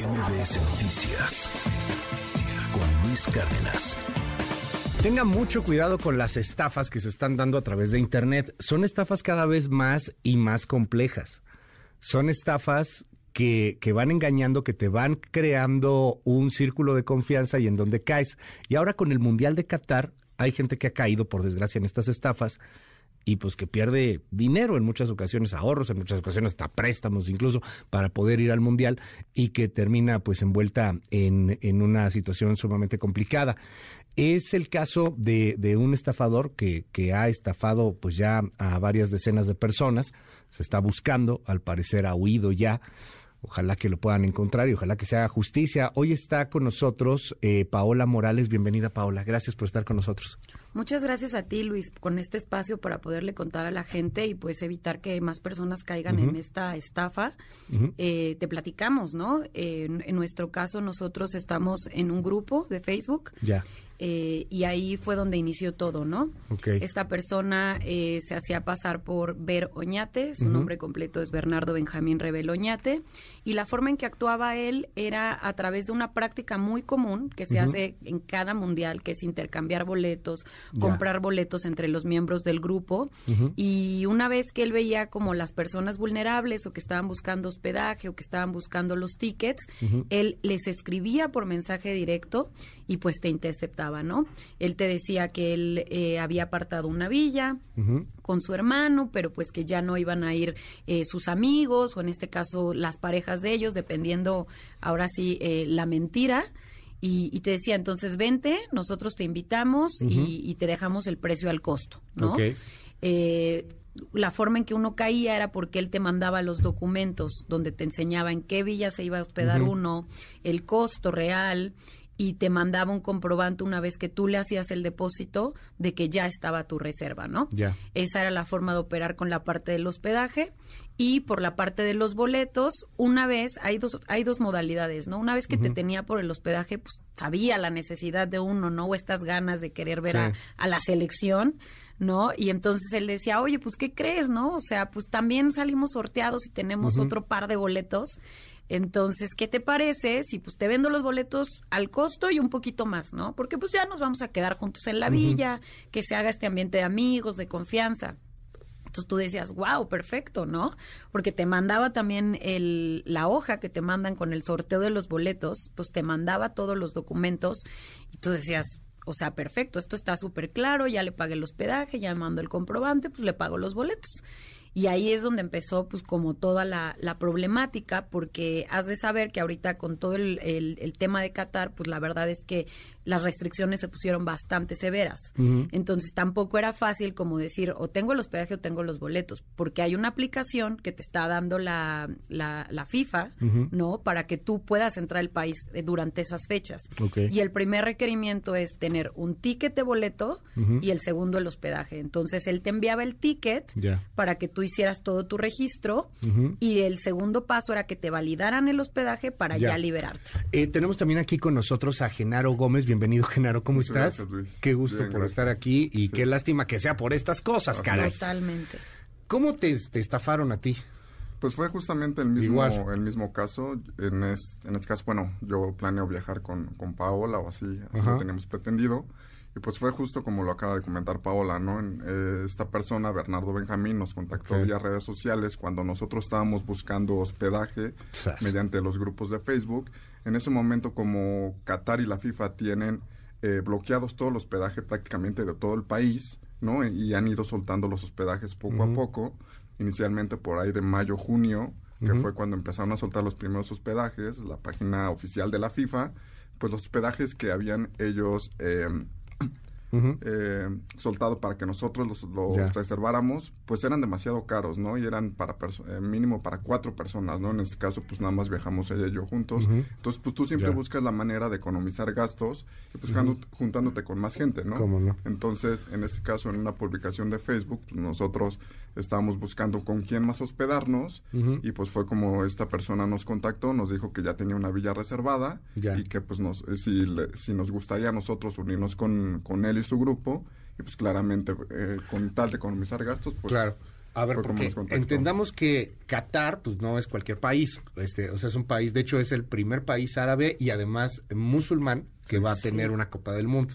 MBS Noticias con Luis Cárdenas. Tenga mucho cuidado con las estafas que se están dando a través de Internet. Son estafas cada vez más y más complejas. Son estafas que, que, van engañando, que te van creando un círculo de confianza y en donde caes. Y ahora con el Mundial de Qatar hay gente que ha caído, por desgracia, en estas estafas y pues que pierde dinero en muchas ocasiones, ahorros, en muchas ocasiones hasta préstamos incluso para poder ir al mundial y que termina pues envuelta en, en una situación sumamente complicada. Es el caso de, de un estafador que, que, ha estafado pues ya a varias decenas de personas, se está buscando, al parecer ha huido ya. Ojalá que lo puedan encontrar y ojalá que se haga justicia. Hoy está con nosotros eh, Paola Morales. Bienvenida, Paola. Gracias por estar con nosotros. Muchas gracias a ti, Luis, con este espacio para poderle contar a la gente y pues evitar que más personas caigan uh -huh. en esta estafa. Uh -huh. eh, te platicamos, ¿no? Eh, en, en, nuestro caso, nosotros estamos en un grupo de Facebook. Ya. Eh, y ahí fue donde inició todo, ¿no? Okay. Esta persona eh, se hacía pasar por Ver Oñate, su uh -huh. nombre completo es Bernardo Benjamín Rebel Oñate, y la forma en que actuaba él era a través de una práctica muy común que se hace en cada mundial, que es intercambiar boletos, comprar boletos entre los miembros del grupo, uh -huh. y una vez que él veía como las personas vulnerables o que estaban buscando hospedaje o que estaban buscando los tickets, él les escribía por mensaje directo y pues te interceptaba, ¿no? Él te decía que él eh, había apartado una villa uh -huh. con su hermano, pero pues que ya no iban a ir eh, sus amigos o en este caso las parejas de ellos, dependiendo ahora sí eh, la mentira. Y, y, te decía, entonces vente, nosotros te invitamos uh -huh. y, y, te dejamos el precio al costo, ¿no? Okay. Eh, la forma en que uno caía era porque él te mandaba los documentos donde te enseñaba en qué villa se iba a hospedar uh -huh. uno, el costo real y te mandaba un comprobante una vez que tú le hacías el depósito de que ya estaba tu reserva, ¿no? Ya. Esa era la forma de operar con la parte del hospedaje y por la parte de los boletos, una vez hay dos hay dos modalidades, ¿no? Una vez que uh -huh. te tenía por el hospedaje, pues sabía la necesidad de uno, ¿no? O estas ganas de querer ver sí. a, a la selección. ¿no? Y entonces él decía, oye, pues, ¿qué crees, no? O sea, pues también salimos sorteados y tenemos uh -huh. otro par de boletos. Entonces, ¿qué te parece si pues te vendo los boletos al costo y un poquito más, ¿no? Porque pues ya nos vamos a quedar juntos en la uh -huh. villa, que se haga este ambiente de amigos, de confianza. Entonces tú decías, wow, perfecto, ¿no? Porque te mandaba también el, la hoja que te mandan con el sorteo de los boletos, entonces te mandaba todos los documentos y tú decías, o sea, perfecto, esto está súper claro, ya le pagué el hospedaje, ya mando el comprobante, pues le pago los boletos. Y ahí es donde empezó, pues, como toda la, la problemática, porque has de saber que ahorita con todo el, el, el, tema de Qatar, pues la verdad es que las restricciones se pusieron bastante severas. Uh -huh. Entonces tampoco era fácil como decir, o tengo el hospedaje o tengo los boletos, porque hay una aplicación que te está dando la, la, la FIFA, uh -huh. ¿no? Para que tú puedas entrar al país eh, durante esas fechas. Okay. Y el primer requerimiento es tener un ticket de boleto uh -huh. y el segundo el hospedaje. Entonces él te enviaba el ticket yeah. para que tú hicieras todo tu registro y el segundo paso era que te validaran el hospedaje para ya, ya liberarte. Eh, tenemos también aquí con nosotros a Genaro Gómez. Bienvenido, Genaro. ¿Cómo Muchas estás? Gracias, Luis. Qué gusto Bien, por gracias. estar aquí y Sí. qué lástima que sea por estas cosas, caray. Totalmente. ¿Cómo te, te estafaron a ti? Pues fue justamente el mismo, Igual. el mismo caso. En, es- en este caso, bueno, yo planeo viajar con, con Paola o así, así Ajá. lo teníamos pretendido. Y pues fue justo como lo acaba de comentar Paola, ¿no? En, eh, esta persona, Bernardo Benjamín, nos contactó Ok. vía redes sociales cuando nosotros estábamos buscando hospedaje Sas. mediante los grupos de Facebook. En ese momento, como Qatar y la FIFA tienen eh, bloqueados todo el hospedaje prácticamente de todo el país, ¿no? Y han ido soltando los hospedajes poco a poco. Inicialmente por ahí de mayo, junio, que fue cuando empezaron a soltar los primeros hospedajes, la página oficial de la FIFA, pues los hospedajes que habían ellos eh, Eh, soltado para que nosotros los, reserváramos, pues eran demasiado caros, ¿no? Y eran para eh, mínimo para cuatro personas, ¿no? En este caso, pues nada más viajamos ella y yo juntos. Entonces, pues tú siempre buscas la manera de economizar gastos y pues juntándote con más gente, ¿no? ¿Cómo no? Entonces, en este caso, en una publicación de Facebook, pues nosotros estábamos buscando con quién más hospedarnos y pues fue como esta persona nos contactó, nos dijo que ya tenía una villa reservada y que pues nos, eh, si, le- si nos gustaría a nosotros unirnos con, con él y su grupo y pues claramente eh, con tal de economizar gastos, pues Claro. A ver, porque entendamos que Qatar, pues no es cualquier país. Este, o sea, es un país, de hecho, es el primer país árabe y además musulmán que va a tener una Copa del Mundo.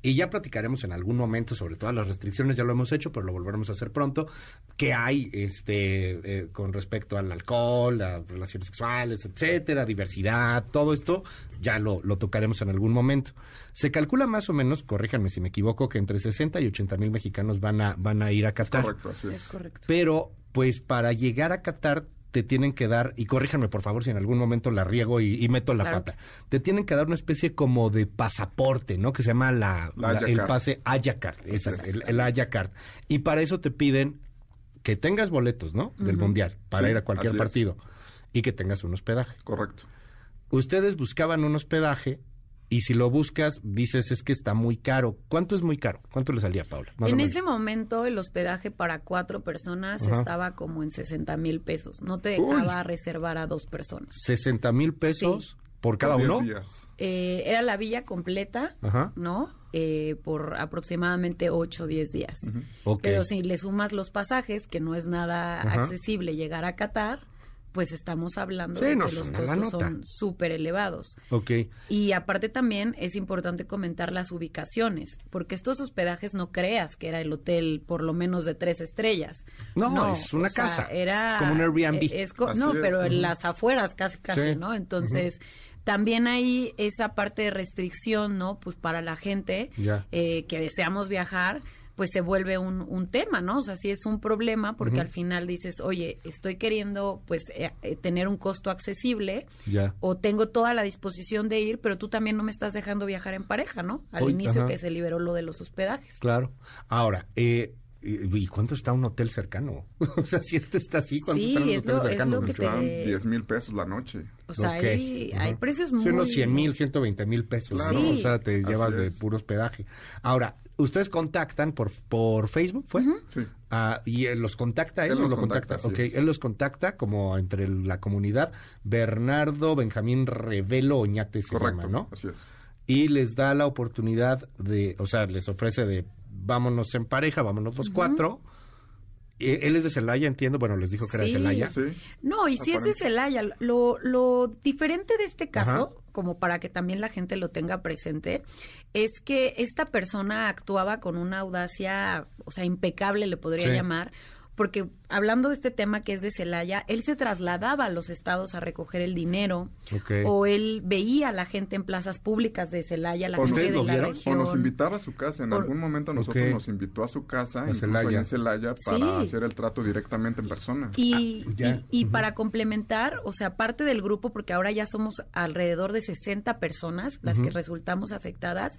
Y ya platicaremos en algún momento sobre todas las restricciones, ya lo hemos hecho, pero lo volveremos a hacer pronto, que hay este eh, con respecto al alcohol, a relaciones sexuales, etcétera, diversidad, todo esto, ya lo, lo tocaremos en algún momento. Se calcula más o menos, corríjanme si me equivoco, que entre 60 y 80 mil mexicanos van a, van a ir a Qatar. Correcto, así Es es. correcto. Pero, pues para llegar a Qatar te tienen que dar, y corríjanme por favor si en algún momento la riego y, y meto la Claro pata, te tienen que dar una especie como de pasaporte, ¿no? Que se llama la, La la- Haya el pase Haya Card, esa, el, el Haya Card. Y para eso te piden que tengas boletos, ¿no? Del Mundial, para Sí, ir a cualquier es. partido. Y que tengas un hospedaje. Correcto. Ustedes buscaban un hospedaje y si lo buscas, dices es que está muy caro. ¿Cuánto es muy caro? ¿Cuánto le salía, Paula? Más En ese momento el hospedaje para cuatro personas Ajá. estaba como en 60 mil pesos. No te Uy. dejaba reservar a dos personas. 60 mil pesos por cada uno. Eh, era la villa completa, Ajá. ¿no? Eh, por aproximadamente 8 o 10 días. Pero si le sumas los pasajes, que no es nada Ajá. accesible llegar a Qatar, pues estamos hablando Sí, de no, que los costos son súper elevados. Ok. Y aparte también es importante comentar las ubicaciones, porque estos hospedajes no creas que era el hotel por lo menos de tres estrellas. No, es una sea, casa. Era, Es como un Airbnb. es co- Así no, es, pero en las afueras casi, casi, Sí, ¿no? Entonces, también hay esa parte de restricción, ¿no? Pues para la gente eh, que deseamos viajar, pues se vuelve un, un tema, ¿no? O sea, sí es un problema porque al final dices, oye, estoy queriendo pues eh, eh, tener un costo accesible Ya. o tengo toda la disposición de ir, pero tú también no me estás dejando viajar en pareja, ¿no? Al Uy, inicio ajá. que se liberó lo de los hospedajes. Claro. Ahora, eh, ¿y y cuánto está un hotel cercano? o sea, si este está así, ¿cuánto Sí, están los es hoteles lo- es cercanos? lo que te- Estaban Eh, 10 mil pesos la noche. O sea, Ok. hay, precios Sí, muy... unos 100 mil, 120 mil pesos, Claro. ¿no? O Sí. sea, te Así llevas de puro hospedaje. Ahora, ustedes contactan por, por Facebook, ¿fue? Sí. Ah, y él los contacta, él, Él no los lo contacta. contacta, así Ok, es. él los contacta como entre la comunidad. Bernardo Benjamín Revelo Oñate se Correcto. llama, ¿no? Así es. y les da la oportunidad de, o sea, les ofrece de vámonos en pareja, vámonos los cuatro. Eh, Él es de Celaya, entiendo. Bueno, les dijo que era de. Celaya. Sí. No, y si es de. Celaya, lo, lo diferente de este caso, Ajá. Como para que también la gente lo tenga presente, es que esta persona actuaba con una audacia, o sea, impecable le podría Sí. llamar, porque hablando de este tema que es de Celaya, él se trasladaba a los estados a recoger el dinero, Ok. o él veía a la gente en plazas públicas de Celaya, la ¿O gente de la vieron? O región. nos invitaba a su casa. En Por- algún momento a nosotros nos invitó a su casa, A incluso Celaya. en Celaya, para Sí. hacer el trato directamente en persona. Y, Ah, ya. y- para complementar, o sea, parte del grupo, porque ahora ya somos alrededor de 60 personas las que resultamos afectadas,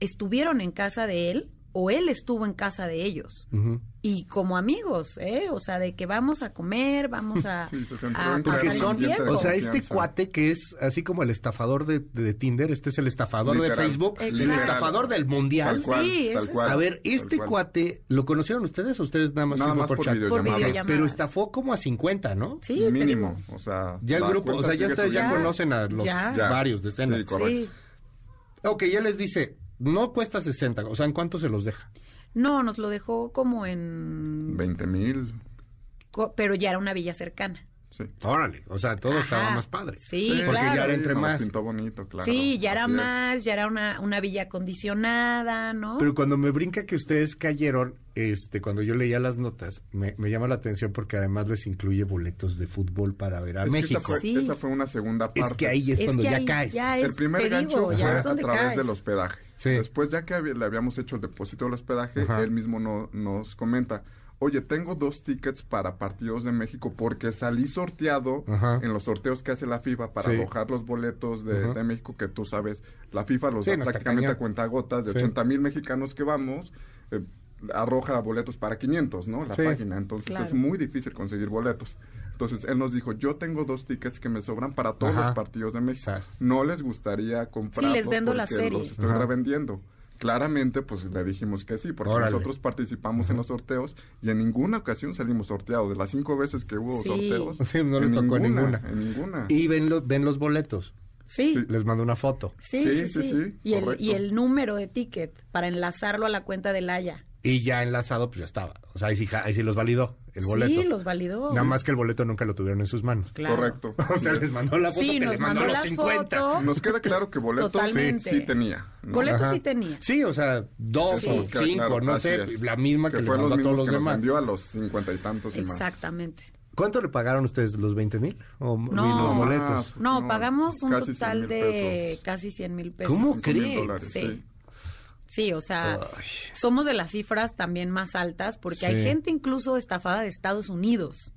estuvieron en casa de él o él estuvo en casa de ellos. Ujú. Y como amigos, ¿eh? O sea, de que vamos a comer, vamos a, Sí, se a en Porque son, de o sea, este cuate que es así como el estafador de, de Tinder, este es el estafador de Literal. Facebook, el estafador del mundial. Tal cual, Sí, tal cual. A ver, este cual. cuate, ¿lo conocieron ustedes o ustedes nada más Nada fue más por chat? videollamada. Por. Pero estafó como a 50, ¿no? Sí, Mínimo, o sea... Ya el grupo, o sea, ya ustedes ya conocen a los Ya. Ya. varios decenas. Sí, correcto. Sí. Ok, ya les dice, no cuesta 60, o sea, ¿en cuánto se los deja? No, nos lo dejó como en... 20 mil, co- Pero ya era una villa cercana. Sí. Órale, o sea, todo estaba más padre. Sí, Porque claro. ya era entre nos más. pintó bonito, claro. sí, ya era así es. más, ya era una, una villa acondicionada, ¿no? Pero cuando me brinca que ustedes cayeron, este, cuando yo leía las notas, me, me llama la atención porque además les incluye boletos de fútbol para ver a Es México. Esa fue, Sí. esa fue una segunda parte. Es que ahí es, Es cuando ya ahí caes. ya es, el primer gancho digo, ya fue a través caes. del hospedaje. Sí. Después, ya que había- le habíamos hecho el depósito del hospedaje, Ajá. él mismo no- nos comenta, oye, tengo dos tickets para partidos de México porque salí sorteado Ajá. en los sorteos que hace la FIFA para Sí. alojar los boletos de, México, que tú sabes, la FIFA los Sí, da prácticamente cañón. a cuentagotas, de Sí. 80 mil mexicanos que vamos, eh, arroja boletos para 500, ¿no? La Sí. página, entonces Claro. es muy difícil conseguir boletos. Entonces él nos dijo, yo tengo dos tickets que me sobran para todos Ajá. los partidos de México. No les gustaría comprarlos les vendo la serie. los estoy Ajá. revendiendo. Claramente, pues le dijimos que sí, porque Órale. nosotros participamos en los sorteos y en ninguna ocasión salimos sorteados. De las cinco veces que hubo Sí. sorteos, Sí, no les en tocó ninguna. En ninguna. Y ven, lo- ven los boletos. Sí, Sí. Les mando una foto. sí, Sí, sí, sí, sí. sí, y, el, y el número de ticket para enlazarlo a la cuenta del Haya. Y ya enlazado, pues ya estaba. O sea, ahí sí, ahí sí los validó el boleto. Sí, los validó. Nada más que el boleto nunca lo tuvieron en sus manos. Claro. Correcto. O sea, les mandó la foto Sí, que nos les mandó mandó los la 50. foto. Nos queda claro que boletos sí, tenía. ¿no? Ajá. sí tenía. Sí, o sea, dos Sí. o cinco, claro, no sé, es. la misma que, le fue mandó los a todos los que demás. vendió a los cincuenta y tantos y más. Exactamente. ¿Cuánto le pagaron ustedes? ¿Los 20 mil? ¿O No. los boletos? No, No, pagamos un casi 100 total de pesos. casi 100 mil pesos. ¿Cómo crees? Sí. Sí. O sea, Ay. somos de las cifras también más altas porque hay gente incluso estafada de Estados Unidos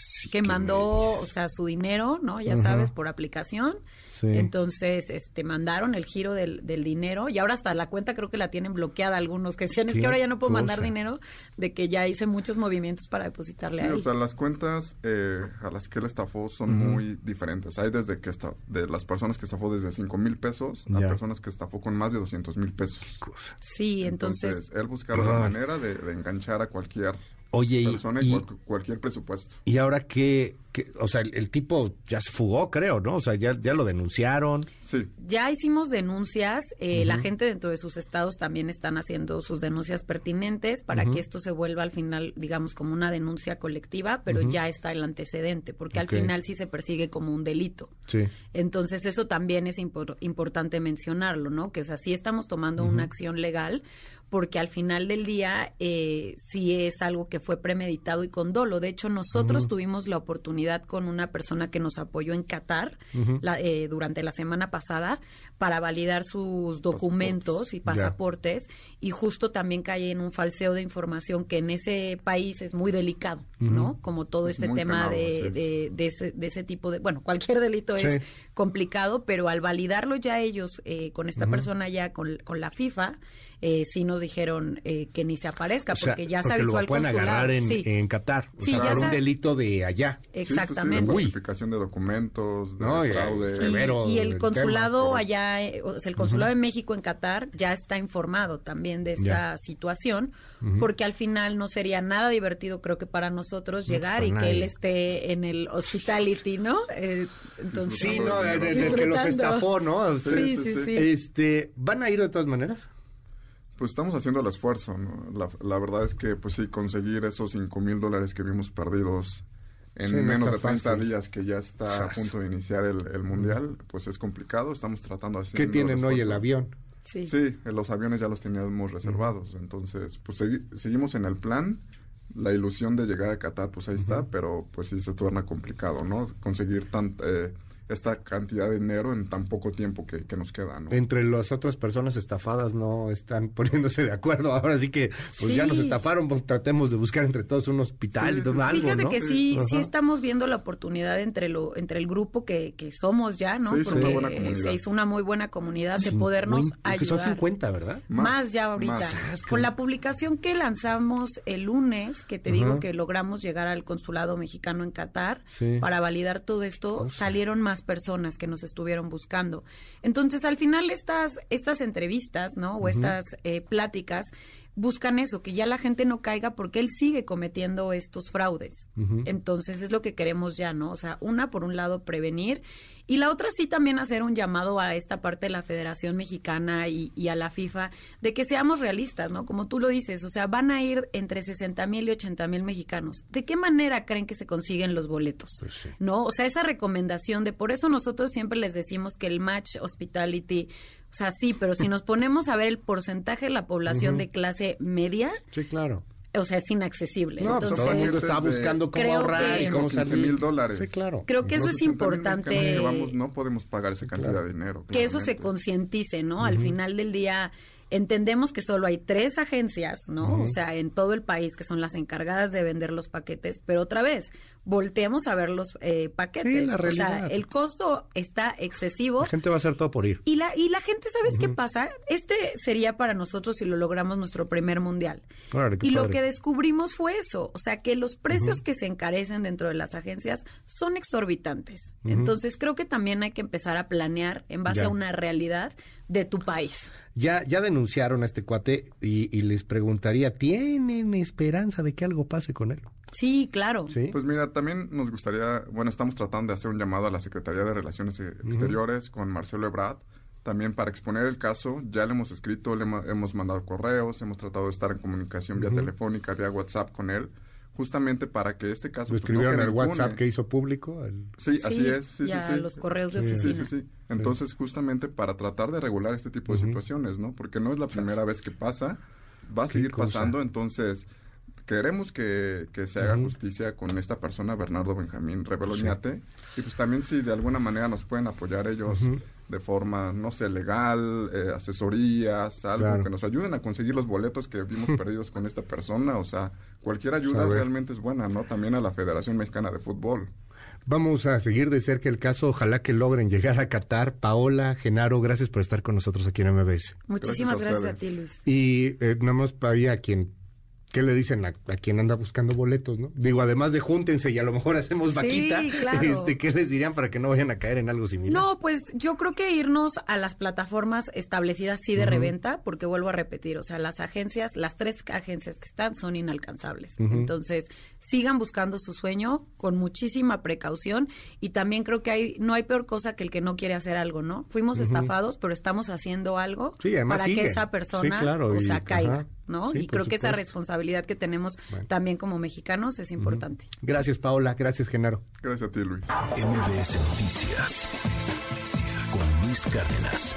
Sí, que mandó, o sea, su dinero, ¿no? Ya sabes, por aplicación. Sí. Entonces, este, mandaron el giro del, del dinero y ahora hasta la cuenta creo que la tienen bloqueada algunos que decían, es que ahora ya no puedo mandar dinero de que ya hice muchos movimientos para depositarle Sí, a él. o sea, las cuentas eh, a las que él estafó son muy diferentes. Hay desde que está, de las personas que estafó desde 5 mil pesos a personas que estafó con más de 200 mil pesos. Cosa. sí, entonces, él buscaba la manera de, de enganchar a cualquier Oye, y, persona y, y- cual- cualquier presupuesto. y ahora que, o sea, el, el tipo ya se fugó, creo, ¿no? O sea, ya, ya lo denunciaron. Sí, Ya hicimos denuncias, eh, la gente dentro de sus estados también están haciendo sus denuncias pertinentes para que esto se vuelva al final, digamos, como una denuncia colectiva, pero ya está el antecedente, porque al final sí se persigue como un delito. Sí. Entonces eso también es impor- importante mencionarlo, ¿no? Que o sea, sí estamos tomando una acción legal porque al final del día eh, sí es algo que fue premeditado y con dolo. De hecho, nosotros tuvimos la oportunidad con una persona que nos apoyó en Qatar la- eh, durante la semana pasada para validar sus documentos y Ya. pasaportes y justo también cae en un falseo de información que en ese país es muy delicado, ¿no? Como todo Es este tema penado, de, de, de ese, de ese tipo de, bueno, cualquier delito Sí. es complicado, pero al validarlo ya ellos eh, con esta persona ya con, con la FIFA, eh, sí nos dijeron eh, que ni se aparezca O sea, porque ya se porque avisó lo al pueden consulado. agarrar en, sí, en Qatar. O Sí, sea, un delito de allá. Sí, sí, sí, de exactamente. Falsificación de documentos, de No, y- fraude. Y- Severo y, el el consulado tema, allá, eh, o sea, el consulado de México en Qatar ya está informado también de esta Ya. situación, porque al final no sería nada divertido, creo que para nosotros No, llegar pues, y que él esté en el hospitality, ¿no? Eh, entonces, Sí, no, el, el que los estafó, ¿no? Sí, sí, sí, sí, sí. sí. Este, ¿van a ir de todas maneras? Pues estamos haciendo el esfuerzo, ¿no? La, la verdad es que, pues sí, conseguir esos 5 mil dólares que vimos perdidos en Sí, menos de 30 fácil. días que ya está a punto de iniciar el, el mundial, pues es complicado. Estamos tratando así. ¿Qué tienen hoy el avión? sí. Sí, los aviones ya los teníamos reservados. Entonces, pues segui- seguimos en el plan. La ilusión de llegar a Qatar, pues ahí está, pero pues sí se torna complicado, ¿no? Conseguir tan, eh, esta cantidad de dinero en tan poco tiempo que, que nos queda, ¿no? Entre las otras personas estafadas no están poniéndose de acuerdo. Ahora sí que, pues ya nos estafaron, pues tratemos de buscar entre todos un hospital Sí, y todo sí, sí. algo, Fíjate ¿no? que sí, Ajá. sí estamos viendo la oportunidad entre lo, entre el grupo que, que somos ya, ¿no? Sí, es una Porque se hizo una muy buena comunidad de podernos que Son ayudar. 50, ¿verdad? Más, ya ahorita. más. Con la publicación que lanzamos el lunes, que te Ajá. digo que logramos llegar al consulado mexicano en Qatar Sí. para validar todo esto, salieron más personas que nos estuvieron buscando. Entonces, al final estas estas entrevistas, ¿no? O estas eh, pláticas buscan eso, que ya la gente no caiga porque él sigue cometiendo estos fraudes. Entonces es lo que queremos ya, ¿no? O sea, una por un lado prevenir y la otra sí también hacer un llamado a esta parte de la Federación Mexicana y, y a la FIFA de que seamos realistas, ¿no? Como tú lo dices, o sea, van a ir entre 60 mil y 80 mil mexicanos. ¿De qué manera creen que se consiguen los boletos? Pues sí. ¿no? O sea, esa recomendación de por eso nosotros siempre les decimos que el match hospitality, o sea, sí, pero si nos ponemos a ver el porcentaje de la población de clase media, Sí, claro. O sea, es inaccesible. No, pues Entonces, todo el mundo está buscando cómo creo ahorrar que- y cómo 15 salir. mil dólares. Sí, claro. Creo que eso es 60,000 importante. que llevamos, no podemos pagar esa cantidad Claro. de dinero. que eso se concientice, ¿no? Al final del día entendemos que solo hay tres agencias, ¿no? O sea, en todo el país que son las encargadas de vender los paquetes, pero otra vez, volteemos a ver los eh, paquetes. Sí, la o sea, realidad. el costo está excesivo. La gente va a hacer todo por ir. Y la, y la gente, ¿sabes qué pasa? Este sería para nosotros si lo logramos nuestro primer mundial. Órale, Y lo que descubrimos fue eso, o sea, que los precios que se encarecen dentro de las agencias son exorbitantes. Entonces, creo que también hay que empezar a planear en base Ya. a una realidad de tu país. Ya, ya denunciaron a este cuate y, y les preguntaría, ¿tienen esperanza de que algo pase con él? Sí, claro. ¿Sí? Pues mira, también nos gustaría, bueno, estamos tratando de hacer un llamado a la Secretaría de Relaciones eh, Exteriores con Marcelo Ebrard, también para exponer el caso, ya le hemos escrito, le hemo- hemos mandado correos, hemos tratado de estar en comunicación vía telefónica, vía WhatsApp con él, justamente para que este caso... Lo pues, no escribieron en el WhatsApp que hizo público. el- Sí, así es. Sí, y sí, a sí. los correos de oficina. sí, sí. Entonces, justamente para tratar de regular este tipo de situaciones, ¿no? Porque no es la primera vez que pasa, va a seguir cosa. pasando, entonces queremos que, que se haga justicia con esta persona, Bernardo Benjamín Reveloñate, y pues también si de alguna manera nos pueden apoyar ellos. De forma, no sé, legal, eh, asesorías, algo Claro. que nos ayuden a conseguir los boletos que vimos perdidos con esta persona, o sea, cualquier ayuda Saber. realmente es buena, ¿no? También a la Federación Mexicana de Fútbol. Vamos a seguir de cerca el caso. Ojalá que logren llegar a Qatar. Paola, Genaro, gracias por estar con nosotros aquí en MBS. Muchísimas Gracias a gracias a, ti. Luis. Y eh, nada más había a quien, ¿qué le dicen a, a quien anda buscando boletos, no? Digo, además de júntense y a lo mejor hacemos Sí, vaquita, claro. este, ¿qué les dirían para que no vayan a caer en algo similar? No, pues yo creo que irnos a las plataformas establecidas sí de reventa, porque vuelvo a repetir, o sea, las agencias, las tres agencias que están son inalcanzables. Entonces, sigan buscando su sueño con muchísima precaución y también creo que hay no hay peor cosa que el que no quiere hacer algo, ¿no? Fuimos estafados, pero estamos haciendo algo Sí, para sigue. que esa persona, Sí, claro, o y- sea, caiga. ¿No? Sí, y creo que esa responsabilidad que tenemos Bueno. también como mexicanos es importante. Gracias, Paola. Gracias, Genaro. Gracias a ti, Luis. MBS Noticias con Luis Cárdenas.